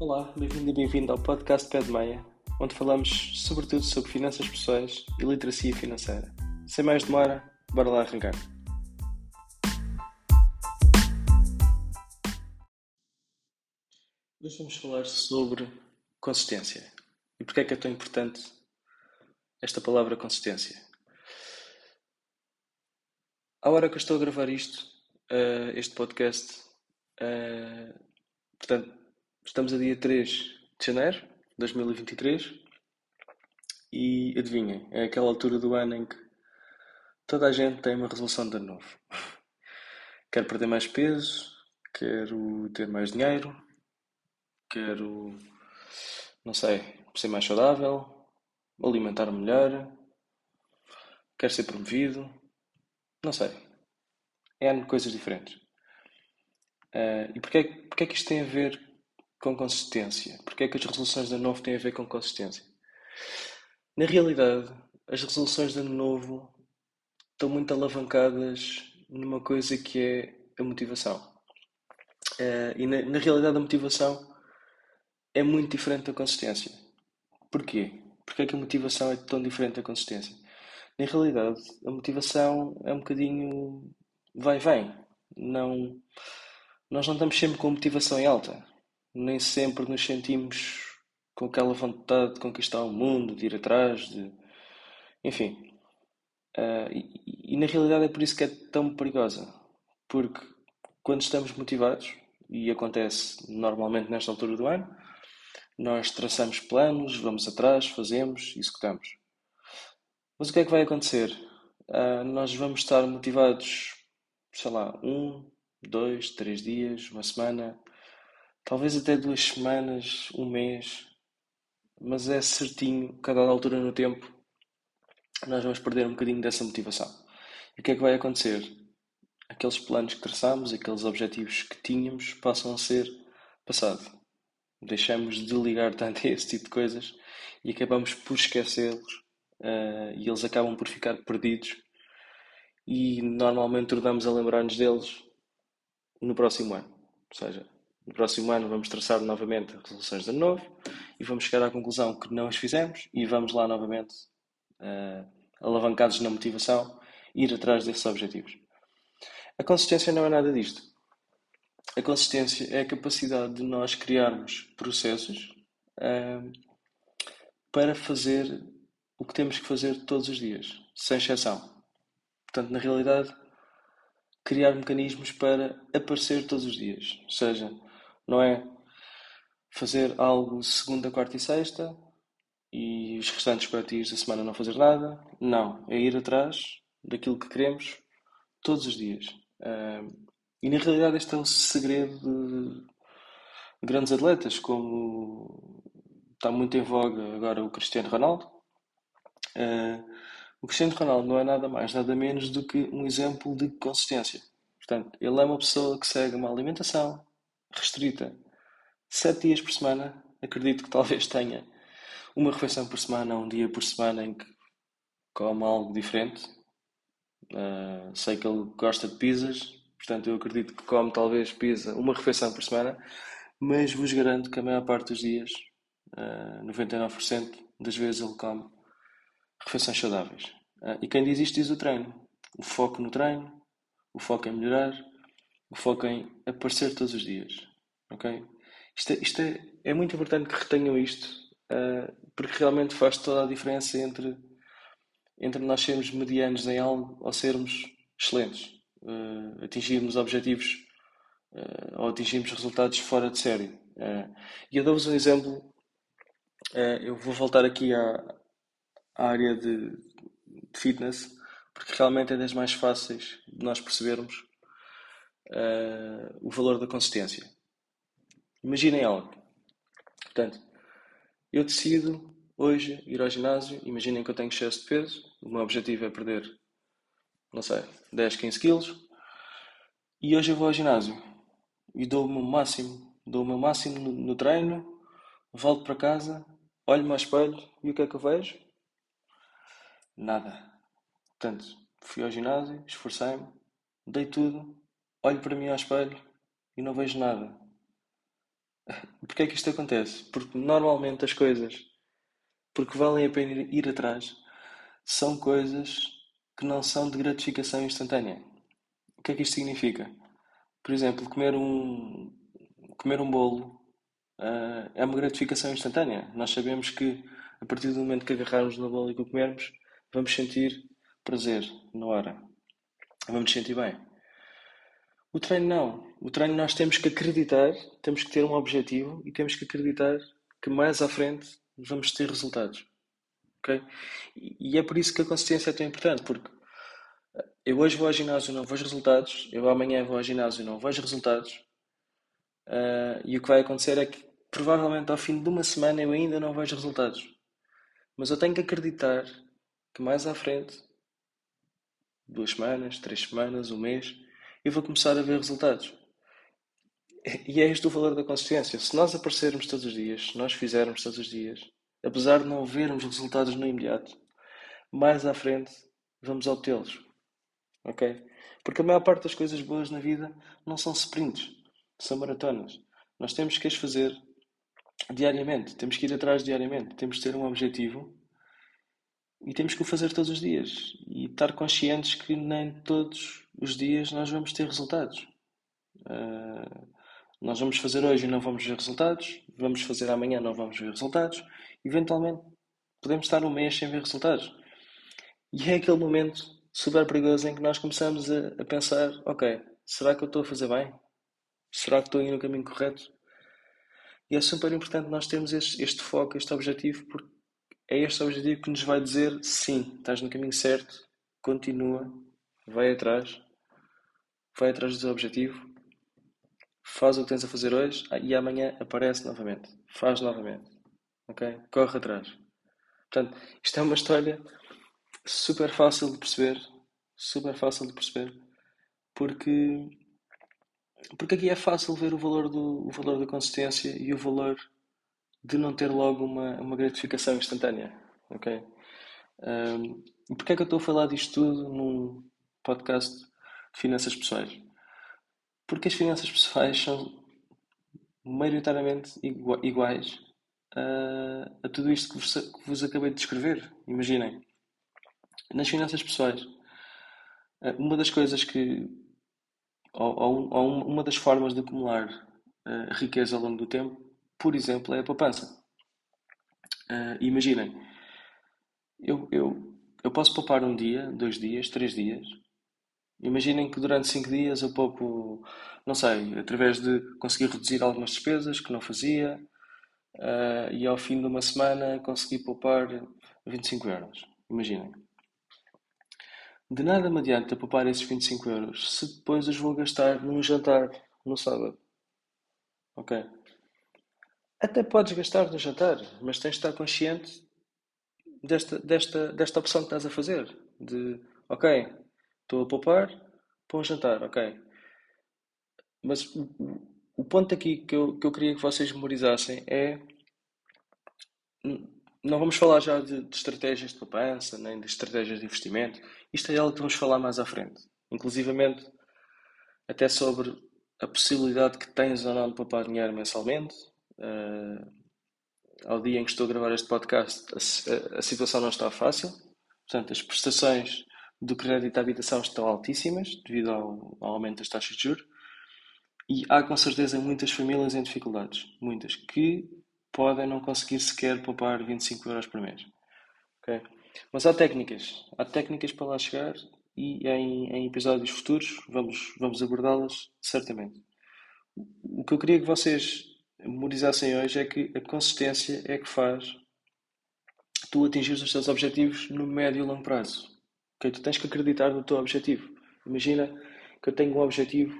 Olá, bem-vindo e bem-vindo ao podcast Pé de Meia, onde falamos sobretudo sobre finanças pessoais e literacia financeira. Sem mais demora, bora lá arrancar. Hoje vamos falar sobre consistência. E porquê é que é tão importante esta palavra consistência? À hora que eu estou a gravar isto, uh, este podcast, uh, portanto, estamos a dia 3 de janeiro de 2023 e adivinhem, é aquela altura do ano em que toda a gente tem uma resolução de ano novo. Quero perder mais peso, quero ter mais dinheiro, quero, não sei, ser mais saudável, alimentar melhor, quero ser promovido, não sei. É coisas diferentes. Uh, e porquê, porquê é que isto tem a ver com consistência? Porquê é que as resoluções de ano novo têm a ver com consistência? Na realidade, as resoluções de ano novo estão muito alavancadas numa coisa que é a motivação. Uh, e na, na, realidade a motivação é muito diferente da consistência. Porquê? Porquê é que a motivação é tão diferente da consistência? Na realidade, a motivação é um bocadinho vai-vem. Não, nós não estamos sempre com motivação em alta. Nem sempre nos sentimos com aquela vontade de conquistar o mundo, de ir atrás, de... enfim. Uh, e, e, na realidade é por isso que é tão perigosa. Porque quando estamos motivados, e acontece normalmente nesta altura do ano, nós traçamos planos, vamos atrás, fazemos, executamos. Mas o que é que vai acontecer? Uh, nós vamos estar motivados, sei lá, um, dois, três dias, uma semana, talvez até duas semanas, um mês, mas é certinho, cada altura no tempo, nós vamos perder um bocadinho dessa motivação. E o que é que vai acontecer? Aqueles planos que traçamos, aqueles objetivos que tínhamos, passam a ser passado. Deixamos de ligar tanto a esse tipo de coisas e acabamos por esquecê-los uh, e eles acabam por ficar perdidos e normalmente tornamos a lembrar-nos deles no próximo ano. Ou seja, no próximo ano vamos traçar novamente resoluções de ano novo e vamos chegar à conclusão que não as fizemos e vamos lá novamente, uh, alavancados na motivação, ir atrás desses objetivos. A consistência não é nada disto. A consistência é a capacidade de nós criarmos processos uh, para fazer o que temos que fazer todos os dias, sem exceção. Portanto, na realidade, criar mecanismos para aparecer todos os dias. Ou seja, não é fazer algo segunda, quarta e sexta e os restantes quatro da semana não fazer nada. Não, é ir atrás daquilo que queremos todos os dias. e na realidade este é o segredo de grandes atletas, como está muito em voga agora o Cristiano Ronaldo, Uh, o Cristiano Ronaldo não é nada mais, nada menos do que um exemplo de consistência. Portanto, ele é uma pessoa que segue uma alimentação restrita sete dias por semana. Acredito que talvez tenha uma refeição por semana, um dia por semana em que come algo diferente. Uh, sei que ele gosta de pizzas, portanto, eu acredito que come talvez pizza uma refeição por semana, mas vos garanto que a maior parte dos dias, uh, ah, 99% das vezes, ele come refeições saudáveis. Uh, e quem diz isto diz o treino. O foco no treino, o foco em melhorar, o foco em aparecer todos os dias. Ok? Isto, é, isto é, é muito importante que retenham isto, uh, porque realmente faz toda a diferença entre, entre nós sermos medianos em algo ou sermos excelentes. Uh, atingirmos objetivos ou atingirmos resultados fora de série. e eu dou-vos um exemplo. eu vou voltar aqui à, à área de, de fitness, porque realmente é das mais fáceis de nós percebermos uh, o valor da consistência. Imaginem algo. Portanto, eu decido hoje ir ao ginásio, imaginem que eu tenho excesso de peso, o meu objetivo é perder, não sei, 10, 15 quilos, e hoje eu vou ao ginásio e dou o meu máximo, dou o meu máximo no, no treino, volto para casa, olho-me ao espelho e o que é que eu vejo? Nada. Portanto, fui ao ginásio, esforcei-me, dei tudo, olho para mim ao espelho e não vejo nada. Porquê é que isto acontece? Porque normalmente as coisas, porque valem a pena ir atrás, são coisas que não são de gratificação instantânea. O que é que isto significa? Por exemplo, comer um, comer um bolo uh, é uma gratificação instantânea. Nós sabemos que a partir do momento que agarrarmos no bolo e que o comermos, vamos sentir prazer na hora. Vamos sentir bem. O treino não. O treino nós temos que acreditar, temos que ter um objetivo e temos que acreditar que mais à frente vamos ter resultados. Ok? E é por isso que a consistência é tão importante, porque eu hoje vou ao ginásio e não vejo resultados, eu amanhã vou ao ginásio e não vejo resultados, uh, e o que vai acontecer é que provavelmente ao fim de uma semana eu ainda não vejo resultados. Mas eu tenho que acreditar que mais à frente, duas semanas, três semanas, um mês, eu vou começar a ver resultados. E é este o valor da consistência. Se nós aparecermos todos os dias, se nós fizermos todos os dias, apesar de não vermos resultados no imediato, mais à frente vamos obtê-los. Ok? Porque a maior parte das coisas boas na vida não são sprints, são maratonas. Nós temos que as fazer diariamente, temos que ir atrás diariamente, temos que ter um objetivo e temos que o fazer todos os dias e estar conscientes que nem todos os dias nós vamos ter resultados. Uh, nós vamos fazer hoje e não vamos ver resultados, vamos fazer amanhã e não vamos ver resultados, eventualmente podemos estar um mês sem ver resultados. E é aquele momento super perigoso em que nós começamos a, a pensar: ok, será que eu estou a fazer bem? Será que estou indo no caminho correto? E é super importante nós termos este, este foco, este objetivo, porque é este objetivo que nos vai dizer: sim, estás no caminho certo, continua, vai atrás, vai atrás do objetivo, faz o que tens a fazer hoje ah, e amanhã aparece novamente, faz novamente, ok? Corre atrás. Portanto, isto é uma história super fácil de perceber, super fácil de perceber, porque porque aqui é fácil ver o valor do o valor da consistência e o valor de não ter logo uma, uma gratificação instantânea, ok? Um, e porquê é que eu estou a falar disto tudo num podcast de finanças pessoais? Porque as finanças pessoais são maioritariamente iguais a, a tudo isto que vos, que vos acabei de descrever. Imaginem, nas finanças pessoais, uma das coisas que, ou, ou, ou uma das formas de acumular uh, riqueza ao longo do tempo, por exemplo, é a poupança. Uh, imaginem, eu, eu, eu posso poupar um dia, dois dias, três dias. Imaginem que durante cinco dias eu poupo, não sei, através de conseguir reduzir algumas despesas que não fazia uh, e ao fim de uma semana consegui poupar 25 euros. Imaginem. De nada me adianta poupar esses 25 euros se depois os vou gastar num jantar no sábado. Ok? Até podes gastar no jantar, mas tens de estar consciente desta, desta, desta opção que estás a fazer. De, ok, estou a poupar para um jantar, ok. Mas o, ponto aqui que eu, que eu queria que vocês memorizassem é. Não vamos falar já de, de estratégias de poupança, nem de estratégias de investimento. Isto é algo que vamos falar mais à frente. Inclusivamente, até sobre a possibilidade que tens ou não de poupar dinheiro mensalmente, Uh, ao dia em que estou a gravar este podcast, a, a, situação não está fácil. Portanto, as prestações do crédito à habitação estão altíssimas devido ao, ao aumento das taxas de juros. E há com certeza muitas famílias em dificuldades, muitas, que podem não conseguir sequer poupar 25 euros por mês. Okay? Mas há técnicas, há técnicas para lá chegar e em, em episódios futuros vamos, vamos abordá-las certamente. O que eu queria que vocês memorizassem hoje é que a consistência é que faz tu atingir os teus objetivos no médio e longo prazo. Okay? Tu tens que acreditar no teu objetivo. Imagina que eu tenho um objetivo.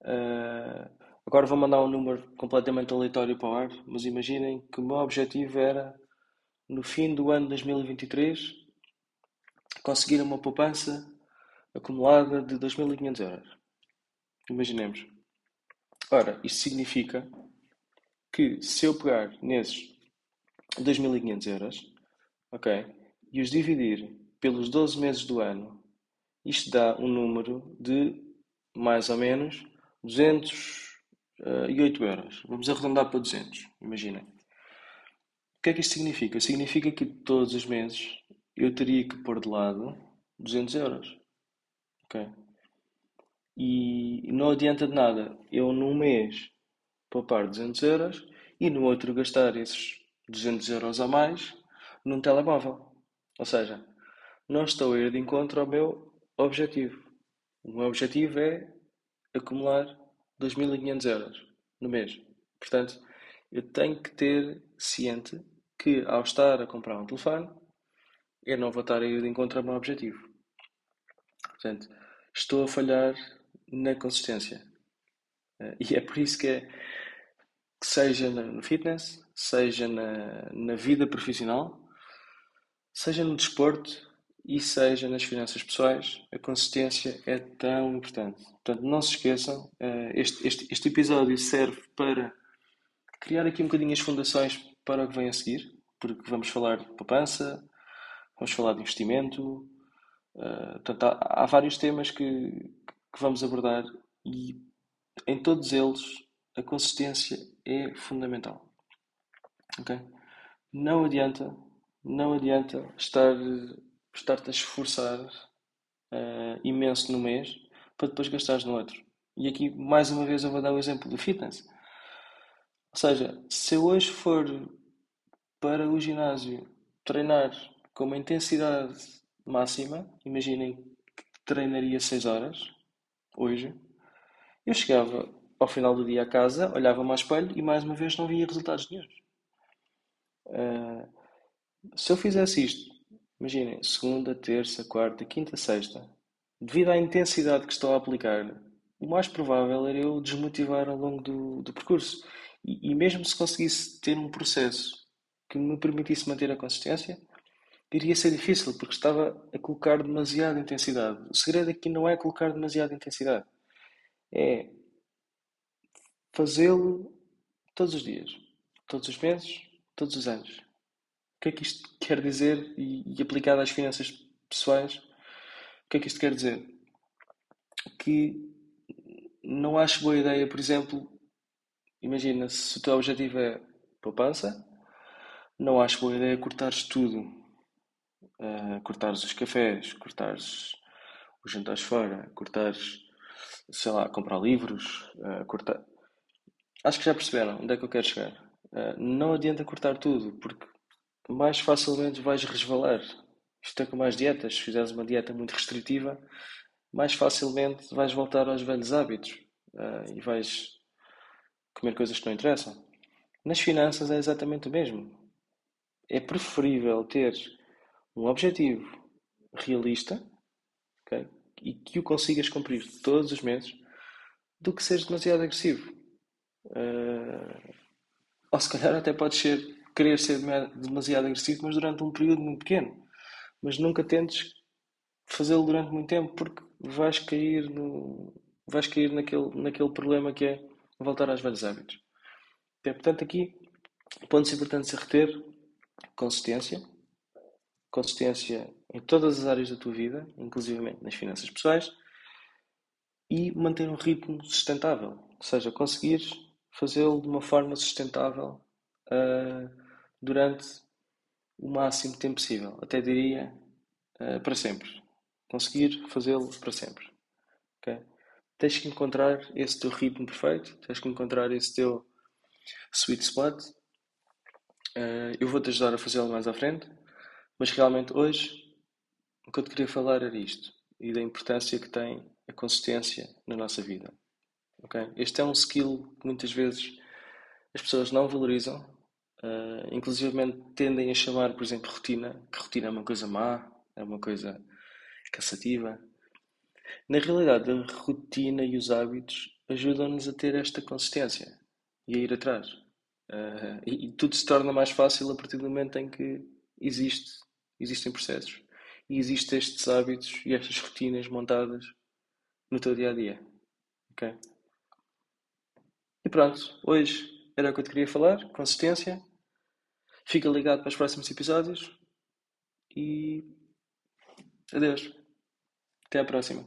Uh, agora vou mandar um número completamente aleatório para o ar, mas imaginem que o meu objetivo era no fim do ano 2023 conseguir uma poupança acumulada de 2.500 euros. Imaginemos. Ora, isto significa que se eu pegar nesses 2.500 euros, ok, e os dividir pelos 12 meses do ano, isto dá um número de mais ou menos 200, uh, e 8 euros. Vamos arredondar para 200, imaginem. O que é que isto significa? Significa que todos os meses eu teria que pôr de lado 200 euros. Ok? E não adianta de nada eu num mês poupar 200 euros e no outro gastar esses 200 euros a mais num telemóvel. Ou seja, não estou a ir de encontro ao meu objetivo. O meu objetivo é acumular 2.500 euros no mês. Portanto, eu tenho que ter ciente que ao estar a comprar um telefone, eu não vou estar a ir de encontro ao meu objetivo. Portanto, estou a falhar na consistência. Eh, e é por isso que, é, que seja no fitness, seja na, na vida profissional, seja no desporto e seja nas finanças pessoais, a consistência é tão importante. Portanto, não se esqueçam, eh, este, este, este episódio serve para criar aqui um bocadinho as fundações para o que vem a seguir, porque vamos falar de poupança, vamos falar de investimento, uh, portanto, há, há, vários temas que, que vamos abordar e em todos eles a consistência é fundamental. Okay? Não adianta, não adianta estar estar-te a esforçar uh, imenso no mês para depois gastares no outro. E aqui mais uma vez eu vou dar o exemplo do fitness. Ou seja, se eu hoje for para o ginásio treinar com uma intensidade máxima, imaginem que treinaria 6 horas hoje, eu chegava ao final do dia a casa, olhava-me ao espelho e mais uma vez não via resultados nenhum. Uh, se eu fizesse isto, imaginem, segunda, terça, quarta, quinta, sexta, devido à intensidade que estou a aplicar, o mais provável era eu desmotivar ao longo do, do percurso. E, e mesmo se conseguisse ter um processo que me permitisse manter a consistência, iria ser difícil, porque estava a colocar demasiada intensidade. O segredo aqui não é colocar demasiada intensidade, é fazê-lo todos os dias, todos os meses, todos os anos. O que é que isto quer dizer e, e aplicado às finanças pessoais? O que é que isto quer dizer? Que não acho boa ideia, por exemplo, imagina se o teu objetivo é poupança, não acho boa ideia cortares tudo. Uh, cortares os cafés, cortares os jantares fora, cortares, sei lá, comprar livros, uh, cortar. Acho que já perceberam onde é que eu quero chegar. Uh, não adianta cortar tudo, porque mais facilmente vais resvalar. Isto é como as dietas. Se fizeres uma dieta muito restritiva, mais facilmente vais voltar aos velhos hábitos uh, e vais comer coisas que não interessam. Nas finanças é exatamente o mesmo é preferível ter um objetivo realista okay, e que o consigas cumprir todos os meses do que seres demasiado agressivo. Uh, ou se calhar até pode ser querer ser demasiado agressivo, mas durante um período muito pequeno. Mas nunca tentes fazê-lo durante muito tempo porque vais cair no vais cair naquele, naquele problema que é voltar aos velhos hábitos. É, portanto, aqui pontos importantes a reter consistência, consistência em todas as áreas da tua vida, inclusive nas finanças pessoais, e manter um ritmo sustentável, ou seja, conseguires fazê-lo de uma forma sustentável uh, durante o máximo tempo possível, até diria uh, para sempre. Conseguir fazê-lo para sempre. Okay? Tens que encontrar esse teu ritmo perfeito, tens que encontrar esse teu sweet spot Uh, eu vou-te ajudar a fazê-lo mais à frente, mas realmente hoje o que eu te queria falar era isto e da importância que tem a consistência na nossa vida. Okay? Este é um skill que muitas vezes as pessoas não valorizam, uh, inclusive tendem a chamar, por exemplo, rotina, que rotina é uma coisa má, é uma coisa cansativa. Na realidade, a rotina e os hábitos ajudam-nos a ter esta consistência e a ir atrás. Uh, e, e, tudo se torna mais fácil a partir do momento em que existe, existem processos e existem estes hábitos e estas rotinas montadas no teu dia a dia. Ok? E pronto, hoje era o que eu te queria falar, consistência. Fica ligado para os próximos episódios e adeus. Até à próxima.